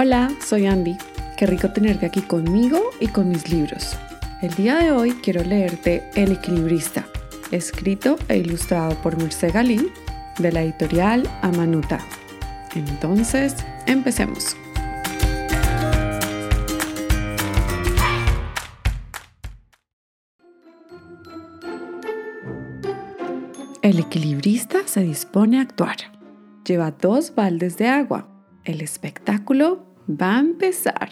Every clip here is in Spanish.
Hola, soy Andy. Qué rico tenerte aquí conmigo y con mis libros. El día de hoy quiero leerte El equilibrista, escrito e ilustrado por Mercé Galí de la editorial Amanuta. Entonces, empecemos. El equilibrista se dispone a actuar. Lleva dos baldes de agua. El espectáculo va a empezar.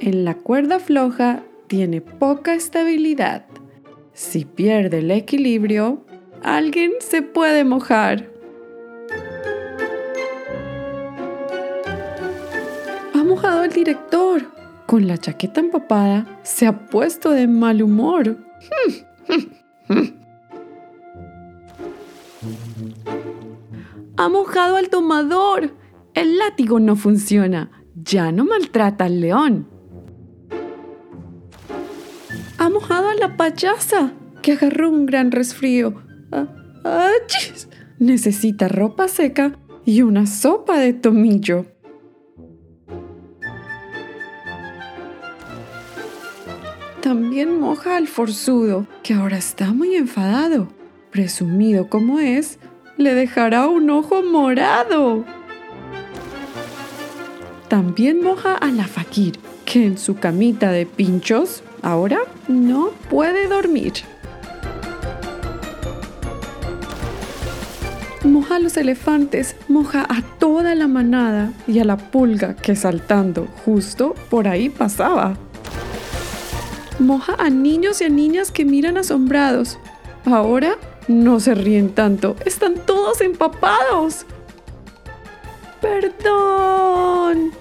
En la cuerda floja tiene poca estabilidad. Si pierde el equilibrio, alguien se puede mojar. Ha mojado el director. Con la chaqueta empapada, se ha puesto de mal humor. Ha mojado al tomador. El látigo no funciona. Ya no maltrata al león. Ha mojado a la payasa, que agarró un gran resfrío. Ah, Necesita ropa seca y una sopa de tomillo. También moja al forzudo, que ahora está muy enfadado. Presumido como es, le dejará un ojo morado. También moja a la fakir, que en su camita de pinchos ahora no puede dormir. Moja a los elefantes, moja a toda la manada y a la pulga que saltando justo por ahí pasaba. Moja a niños y a niñas que miran asombrados. Ahora no se ríen tanto, están todos empapados. Perdón.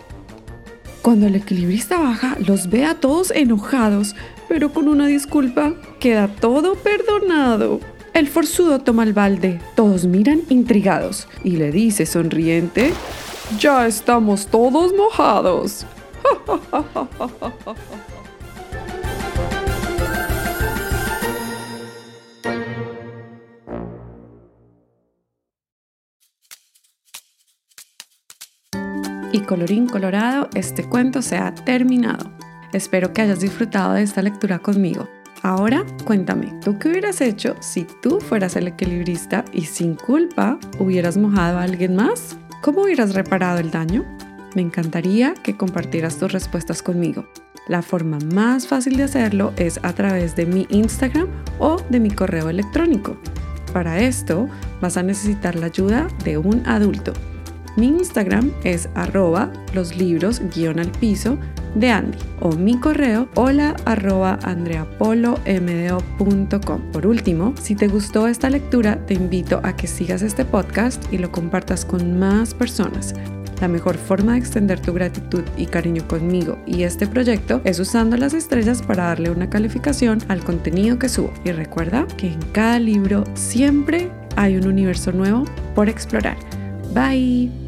Cuando el equilibrista baja, los ve a todos enojados, pero con una disculpa queda todo perdonado. El forzudo toma el balde, todos miran intrigados y le dice sonriente, ya estamos todos mojados. Y colorín colorado, este cuento se ha terminado. Espero que hayas disfrutado de esta lectura conmigo. Ahora cuéntame, ¿tú qué hubieras hecho si tú fueras el equilibrista y sin culpa hubieras mojado a alguien más? ¿Cómo hubieras reparado el daño? Me encantaría que compartieras tus respuestas conmigo. La forma más fácil de hacerlo es a través de mi Instagram o de mi correo electrónico. Para esto vas a necesitar la ayuda de un adulto. Mi Instagram es arroba los libros guion al piso de Andy o mi correo hola arroba andreapolomdo.com. Por último, si te gustó esta lectura, te invito a que sigas este podcast y lo compartas con más personas. La mejor forma de extender tu gratitud y cariño conmigo y este proyecto es usando las estrellas para darle una calificación al contenido que subo. Y recuerda que en cada libro siempre hay un universo nuevo por explorar. Bye.